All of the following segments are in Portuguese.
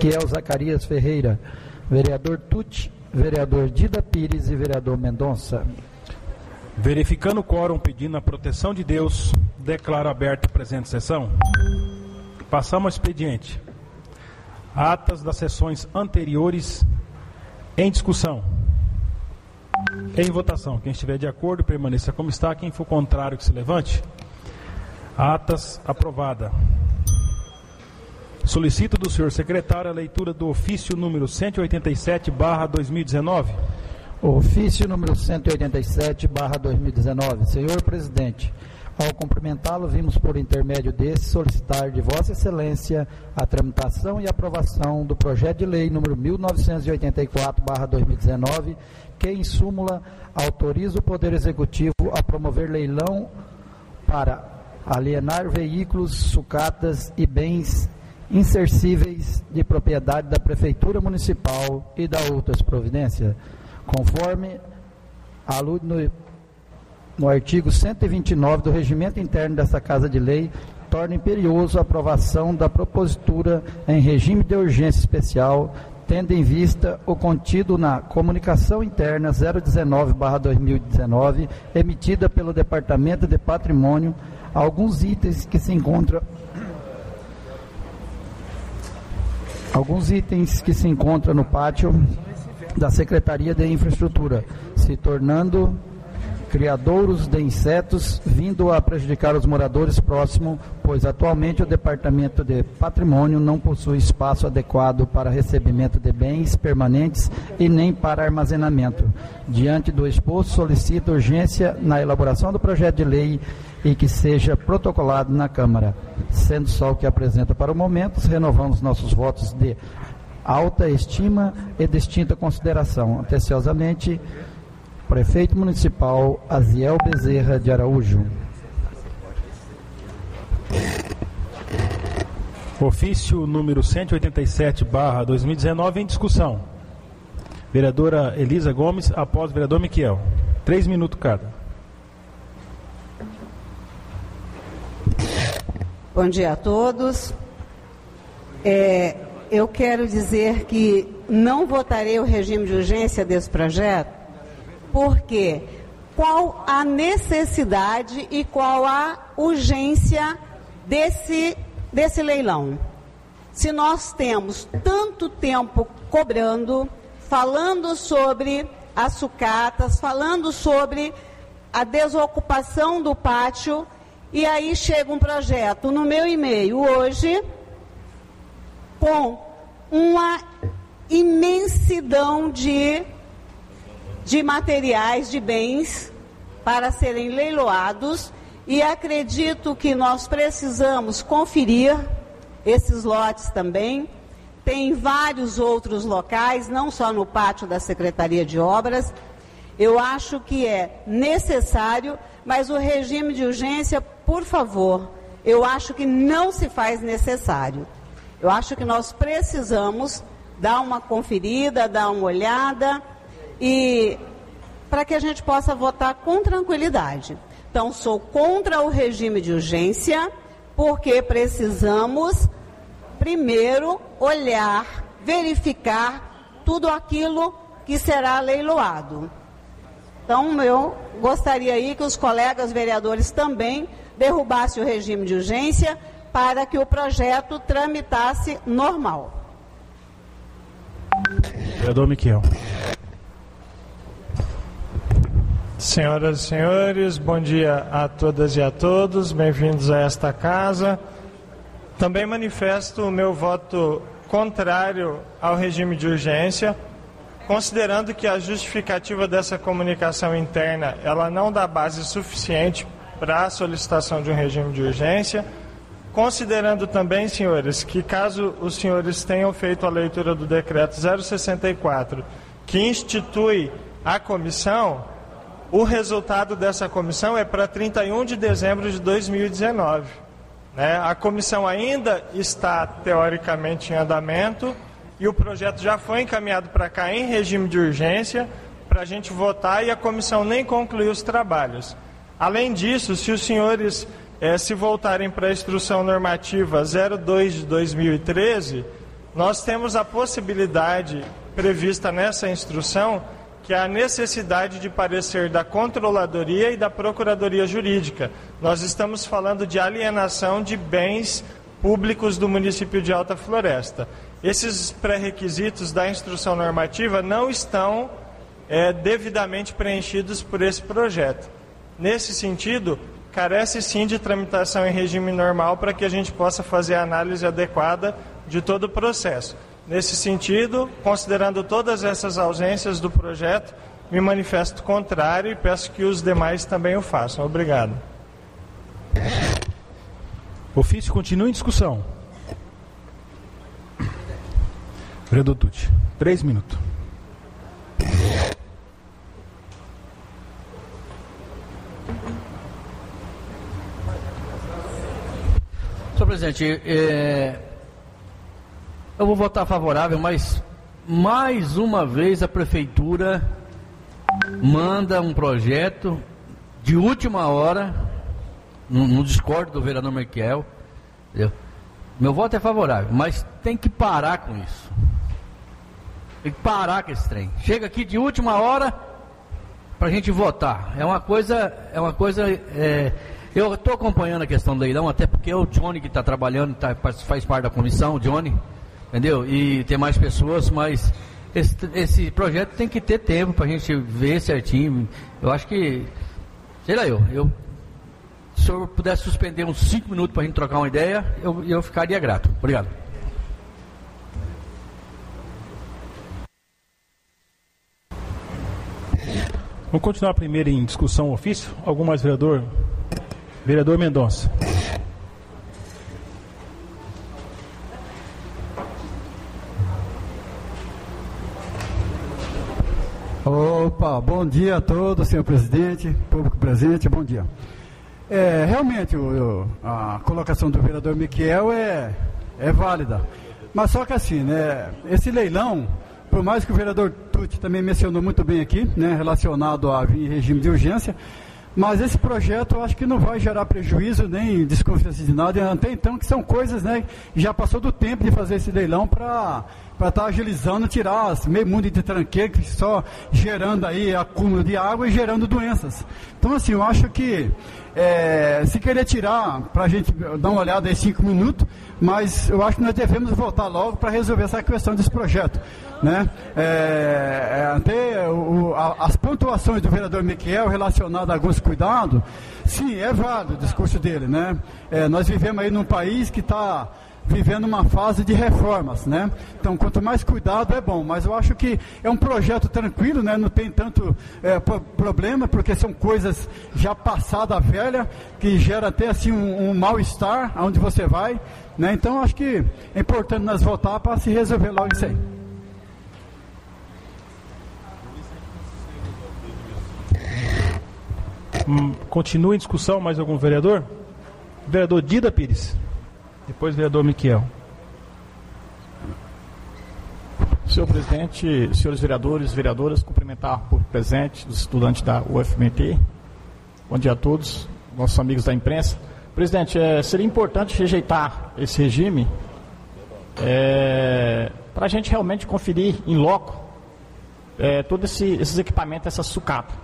Ezequiel Zacarias Ferreira, vereador Tuti, vereador Dida Pires e vereador Mendonça. Verificando o quórum pedindo a proteção de Deus, declaro aberta a presente sessão. Passamos ao expediente. Atas das sessões anteriores em discussão. Em votação. Quem estiver de acordo, permaneça como está. Quem for contrário, que se levante. Atas aprovada. Solicito do senhor secretário a leitura do ofício número 187, barra 2019. Ofício número 187, barra 2019. Senhor presidente, ao cumprimentá-lo, vimos por intermédio desse solicitar de Vossa Excelência a tramitação e aprovação do projeto de lei número 1984, barra 2019, que em súmula autoriza o Poder Executivo a promover leilão para alienar veículos, sucatas e bens insercíveis de propriedade da Prefeitura Municipal e da outras providências, conforme alude no, no artigo 129 do Regimento Interno dessa Casa de Lei, torna imperioso a aprovação da propositura em regime de urgência especial, tendo em vista o contido na Comunicação Interna 019-2019, emitida pelo Departamento de Patrimônio, alguns itens que se encontram alguns itens que se encontram no pátio da Secretaria de Infraestrutura, se tornando criadouros de insetos, vindo a prejudicar os moradores próximos, pois atualmente o Departamento de Patrimônio não possui espaço adequado para recebimento de bens permanentes e nem para armazenamento. Diante do exposto, solicito urgência na elaboração do projeto de lei e que seja protocolado na Câmara. Sendo só o que apresenta para o momento, renovamos nossos votos de alta estima e distinta consideração. Anteciosamente, Prefeito Municipal Aziel Bezerra de Araújo. Ofício número 187, barra 2019, em discussão. Vereadora Elisa Gomes, após vereador Miquel. Três minutos cada. Bom dia a todos. É, eu quero dizer que não votarei o regime de urgência desse projeto, porque qual a necessidade e qual a urgência desse, desse leilão? Se nós temos tanto tempo cobrando, falando sobre as sucatas, falando sobre a desocupação do pátio e aí chega um projeto no meu e-mail hoje com uma imensidão de, de materiais, de bens para serem leiloados e acredito que nós precisamos conferir esses lotes também. Tem vários outros locais, não só no pátio da Secretaria de Obras. Eu acho que é necessário, mas o regime de urgência por favor, eu acho que não se faz necessário. Eu acho que nós precisamos dar uma conferida, dar uma olhada e para que a gente possa votar com tranquilidade. Então, sou contra o regime de urgência, porque precisamos primeiro olhar, verificar tudo aquilo que será leiloado. Então, eu gostaria aí que os colegas vereadores também derrubasse o regime de urgência para que o projeto tramitasse normal. Vereador Miquel. Senhoras e senhores, bom dia a todas e a todos, bem-vindos a esta casa. Também manifesto o meu voto contrário ao regime de urgência, considerando que a justificativa dessa comunicação interna ela não dá base suficiente para a solicitação de um regime de urgência, considerando também, senhores, que caso os senhores tenham feito a leitura do decreto 064, que institui a comissão, o resultado dessa comissão é para 31 de dezembro de 2019. Né? A comissão ainda está teoricamente em andamento e o projeto já foi encaminhado para cá em regime de urgência para a gente votar e a comissão nem concluiu os trabalhos. Além disso, se os senhores eh, se voltarem para a instrução normativa 02 de 2013, nós temos a possibilidade prevista nessa instrução que é a necessidade de parecer da controladoria e da procuradoria jurídica. Nós estamos falando de alienação de bens públicos do município de Alta Floresta. Esses pré-requisitos da instrução normativa não estão é, devidamente preenchidos por esse projeto. Nesse sentido, carece sim de tramitação em regime normal para que a gente possa fazer a análise adequada de todo o processo. Nesse sentido, considerando todas essas ausências do projeto, me manifesto contrário e peço que os demais também o façam. Obrigado. O ofício continua em discussão. Vereador Tucci, três minutos. Senhor presidente, é, eu vou votar favorável, mas mais uma vez a prefeitura manda um projeto de última hora, no, no discordo do vereador Miquel. Entendeu? Meu voto é favorável, mas tem que parar com isso. Tem que parar com esse trem. Chega aqui de última hora para a gente votar. É uma coisa, é uma coisa. É, eu estou acompanhando a questão do leilão, até porque o Johnny que está trabalhando, tá, faz parte da comissão, o Johnny entendeu? E tem mais pessoas, mas esse, esse projeto tem que ter tempo para a gente ver certinho. Eu acho que, sei lá, eu, eu se senhor pudesse suspender uns 5 minutos para a gente trocar uma ideia, eu, eu ficaria grato. Obrigado. Vamos continuar primeiro em discussão ofício. Algum mais vereador? Vereador Mendonça. Opa, bom dia a todos, senhor presidente, público presente, bom dia. É, realmente, o, a colocação do vereador Miquel é, é válida. Mas só que assim, né, esse leilão, por mais que o vereador Tuti também mencionou muito bem aqui, né, relacionado a regime de urgência, mas esse projeto eu acho que não vai gerar prejuízo nem desconfiança de nada, até então que são coisas, né, já passou do tempo de fazer esse leilão para para estar tá agilizando, tirar meio mundo de tranqueiro, só gerando aí acúmulo de água e gerando doenças. Então, assim, eu acho que é, se querer tirar, para a gente dar uma olhada em cinco minutos, mas eu acho que nós devemos voltar logo para resolver essa questão desse projeto. Né? É, é até o, a, as pontuações do vereador Miquel relacionadas a alguns cuidados, sim, é válido o discurso dele. Né? É, nós vivemos aí num país que está vivendo uma fase de reformas, né? Então, quanto mais cuidado é bom, mas eu acho que é um projeto tranquilo, né? Não tem tanto é, problema, porque são coisas já passada velha, que gera até assim um, um mal-estar aonde você vai, né? Então, acho que é importante nós voltar para se resolver logo isso aí. Hum, continua em discussão mais algum vereador? Vereador Dida Pires. Depois, vereador Miquel. Senhor presidente, senhores vereadores, vereadoras, cumprimentar por presente os estudantes da UFMT. Bom dia a todos, nossos amigos da imprensa. Presidente, é, seria importante rejeitar esse regime é, para a gente realmente conferir em loco é, todos esse, esses equipamentos, essa sucata.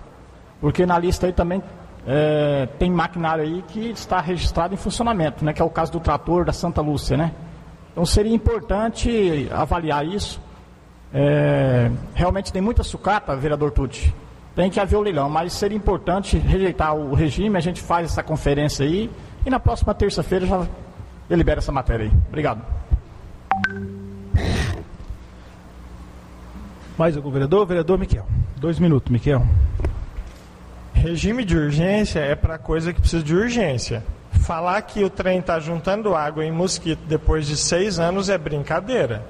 Porque na lista aí também é, tem maquinário aí que está registrado em funcionamento, né, que é o caso do trator da Santa Lúcia. Né? Então seria importante avaliar isso. É, realmente tem muita sucata, vereador Tucci. Tem que haver o leilão, mas seria importante rejeitar o regime, a gente faz essa conferência aí e na próxima terça-feira já delibera essa matéria aí. Obrigado. Mais algum vereador? Vereador Miquel. Dois minutos, Miquel. Regime de urgência é para coisa que precisa de urgência. Falar que o trem está juntando água em mosquito depois de seis anos é brincadeira.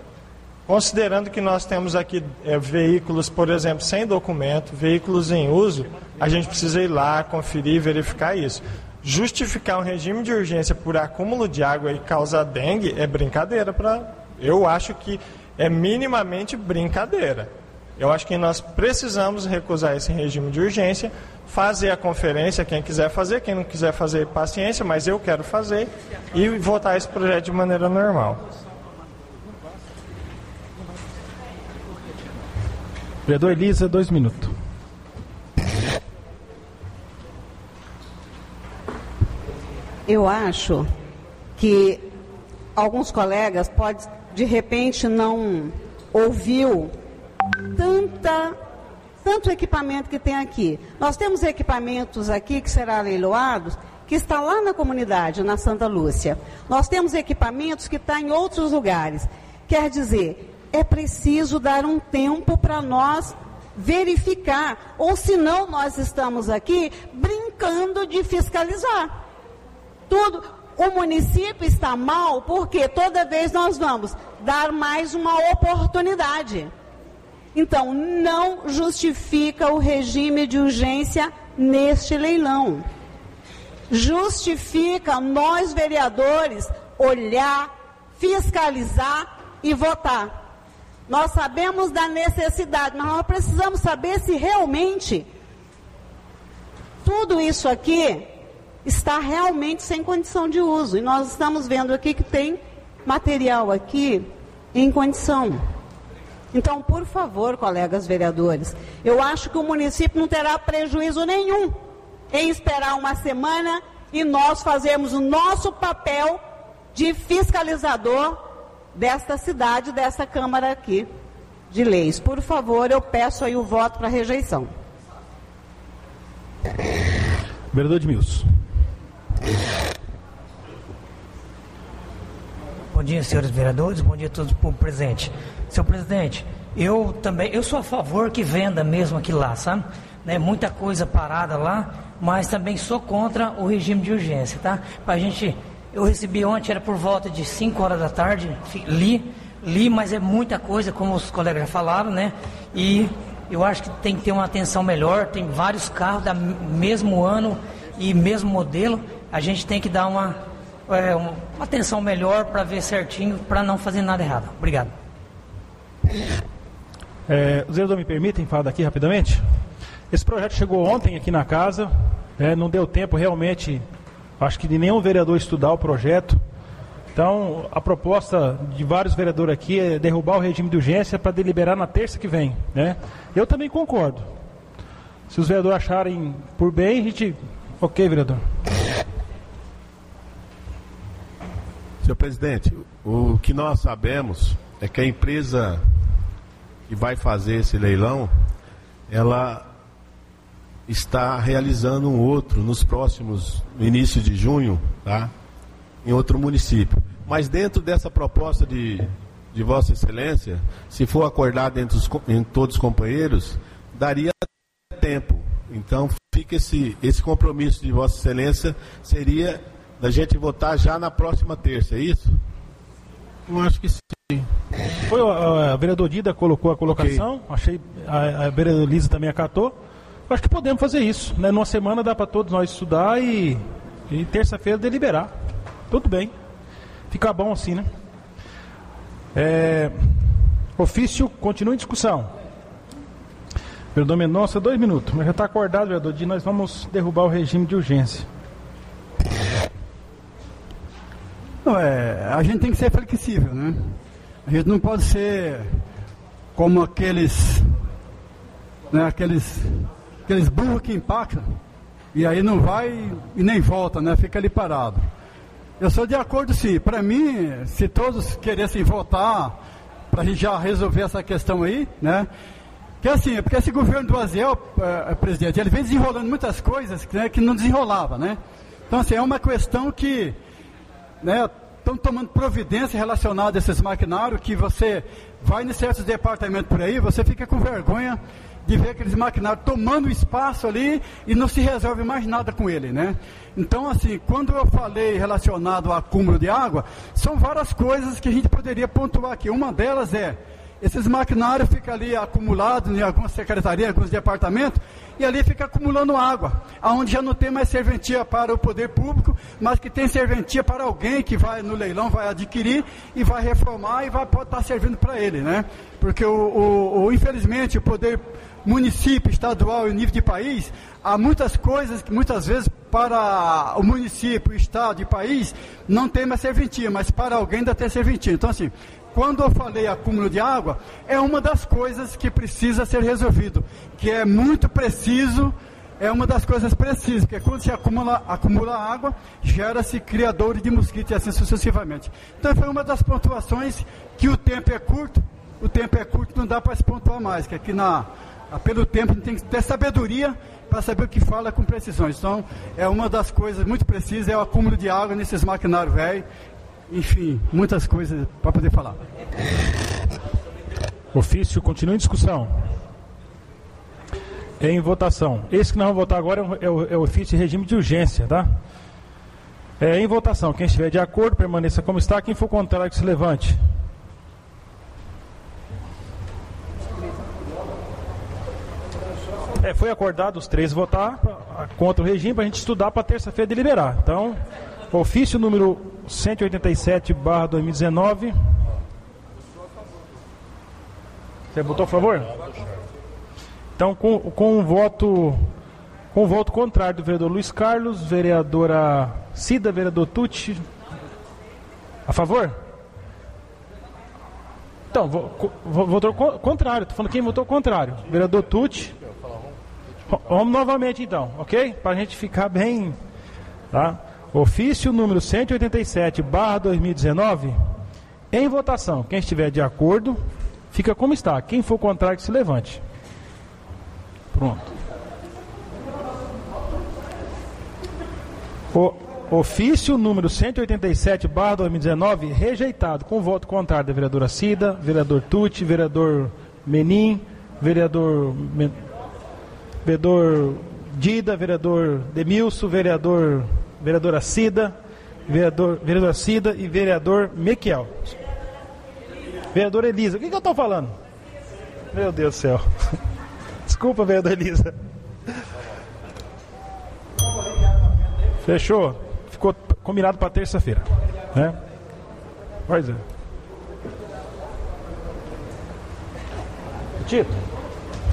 Considerando que nós temos aqui é, veículos, por exemplo, sem documento, veículos em uso, a gente precisa ir lá, conferir verificar isso. Justificar um regime de urgência por acúmulo de água e causar dengue é brincadeira para. Eu acho que é minimamente brincadeira. Eu acho que nós precisamos recusar esse regime de urgência, fazer a conferência, quem quiser fazer, quem não quiser fazer, paciência, mas eu quero fazer e votar esse projeto de maneira normal. Vereador Elisa, dois minutos. Eu acho que alguns colegas pode de repente não ouviu tanta tanto equipamento que tem aqui. Nós temos equipamentos aqui que serão leiloados que está lá na comunidade, na Santa Lúcia. Nós temos equipamentos que estão tá em outros lugares. Quer dizer, é preciso dar um tempo para nós verificar, ou senão nós estamos aqui brincando de fiscalizar. Tudo, o município está mal porque toda vez nós vamos dar mais uma oportunidade. Então, não justifica o regime de urgência neste leilão. Justifica nós, vereadores, olhar, fiscalizar e votar. Nós sabemos da necessidade, mas nós precisamos saber se realmente tudo isso aqui está realmente sem condição de uso. E nós estamos vendo aqui que tem material aqui em condição. Então, por favor, colegas vereadores, eu acho que o município não terá prejuízo nenhum em esperar uma semana e nós fazermos o nosso papel de fiscalizador desta cidade, dessa Câmara aqui de Leis. Por favor, eu peço aí o voto para rejeição. Vereador Edmilson. Bom dia, senhores vereadores. Bom dia a todos por presente. Senhor presidente, eu também, eu sou a favor que venda mesmo aqui lá, sabe? Né, muita coisa parada lá, mas também sou contra o regime de urgência, tá? Pra gente eu recebi ontem, era por volta de 5 horas da tarde, li, li, mas é muita coisa, como os colegas já falaram, né? E eu acho que tem que ter uma atenção melhor, tem vários carros da mesmo ano e mesmo modelo, a gente tem que dar uma, é, uma atenção melhor para ver certinho, para não fazer nada errado. Obrigado. É, os vereadores me permitem falar daqui rapidamente? Esse projeto chegou ontem aqui na casa, é, não deu tempo realmente Acho que de nenhum vereador estudar o projeto. Então, a proposta de vários vereadores aqui é derrubar o regime de urgência para deliberar na terça que vem. Né? Eu também concordo. Se os vereadores acharem por bem, a gente. Ok, vereador. Senhor presidente, o que nós sabemos é que a empresa que vai fazer esse leilão, ela está realizando um outro nos próximos, no início de junho, tá? em outro município. Mas dentro dessa proposta de, de Vossa Excelência, se for acordado entre, os, entre todos os companheiros, daria tempo. Então fica esse, esse compromisso de Vossa Excelência seria da gente votar já na próxima terça, é isso? Eu acho que sim. Foi a, a vereador Dida colocou a colocação, okay. achei a, a vereadora Lisa também acatou. Acho que podemos fazer isso. Né? Numa semana dá para todos nós estudar e, e terça-feira deliberar. Tudo bem. Fica bom assim, né? É, ofício continua em discussão. Vereador Mendonça, dois minutos. Mas já está acordado, vereador Di, nós vamos derrubar o regime de urgência. Não, é, a gente tem que ser flexível, né? A gente não pode ser como aqueles, né, aqueles aqueles burros que impactam, e aí não vai e nem volta, né? Fica ali parado. Eu sou de acordo sim. Para mim, se todos queressem votar para a gente já resolver essa questão aí, né? Que assim, porque esse governo do Aziel, é, presidente, ele vem desenrolando muitas coisas né, que não desenrolava, né? Então, assim, é uma questão que, né, estão tomando providência relacionada a esses maquinários que você vai em certos departamentos por aí, você fica com vergonha de ver aqueles maquinários tomando espaço ali e não se resolve mais nada com ele, né? Então, assim, quando eu falei relacionado ao acúmulo de água, são várias coisas que a gente poderia pontuar aqui. Uma delas é, esses maquinários ficam ali acumulados em algumas secretarias, em alguns departamentos, e ali fica acumulando água, aonde já não tem mais serventia para o poder público, mas que tem serventia para alguém que vai no leilão, vai adquirir e vai reformar e vai estar servindo para ele, né? Porque o, o, o infelizmente o poder município, estadual e nível de país, há muitas coisas que muitas vezes para o município, estado e país não tem mais serventia, mas para alguém ainda tem serventia. Então assim, quando eu falei acúmulo de água, é uma das coisas que precisa ser resolvido, que é muito preciso, é uma das coisas precisas, porque quando se acumula, acumula água, gera-se criadores de mosquitos e assim sucessivamente. Então foi uma das pontuações que o tempo é curto, o tempo é curto, não dá para se pontuar mais, que aqui na, pelo tempo tem que ter sabedoria para saber o que fala com precisão. Então, é uma das coisas muito precisas, é o acúmulo de água nesses maquinários velhos, enfim, muitas coisas para poder falar. Ofício continua em discussão. Em votação. Esse que nós vamos votar agora é o, é o ofício de regime de urgência, tá? É, em votação. Quem estiver de acordo, permaneça como está. Quem for contrário, que se levante. É, foi acordado os três votar contra o regime para a gente estudar para terça-feira deliberar. Então, ofício número 187, barra 2019. Você votou a favor? Então, com, com voto com voto contrário do vereador Luiz Carlos, vereadora Cida, vereador Tucci. A favor? Então, votou contrário. Estou falando quem votou contrário. Vereador Tucci. Vamos novamente então, ok? Para a gente ficar bem. Tá? Ofício número 187, barra 2019, em votação. Quem estiver de acordo, fica como está. Quem for contrário, que se levante. Pronto. O ofício número 187, barra 2019, rejeitado, com voto contrário da vereadora Cida, vereador Tucci, vereador Menin, vereador, vereador Dida, vereador Demilson, vereador vereadora Cida, vereador, vereadora Cida e vereador Mequiel. Vereadora Elisa, o que, que eu estou falando? Meu Deus do céu. Desculpa, vereadora Elisa. Fechou? Ficou combinado para terça-feira. Né? Pois é. Tito.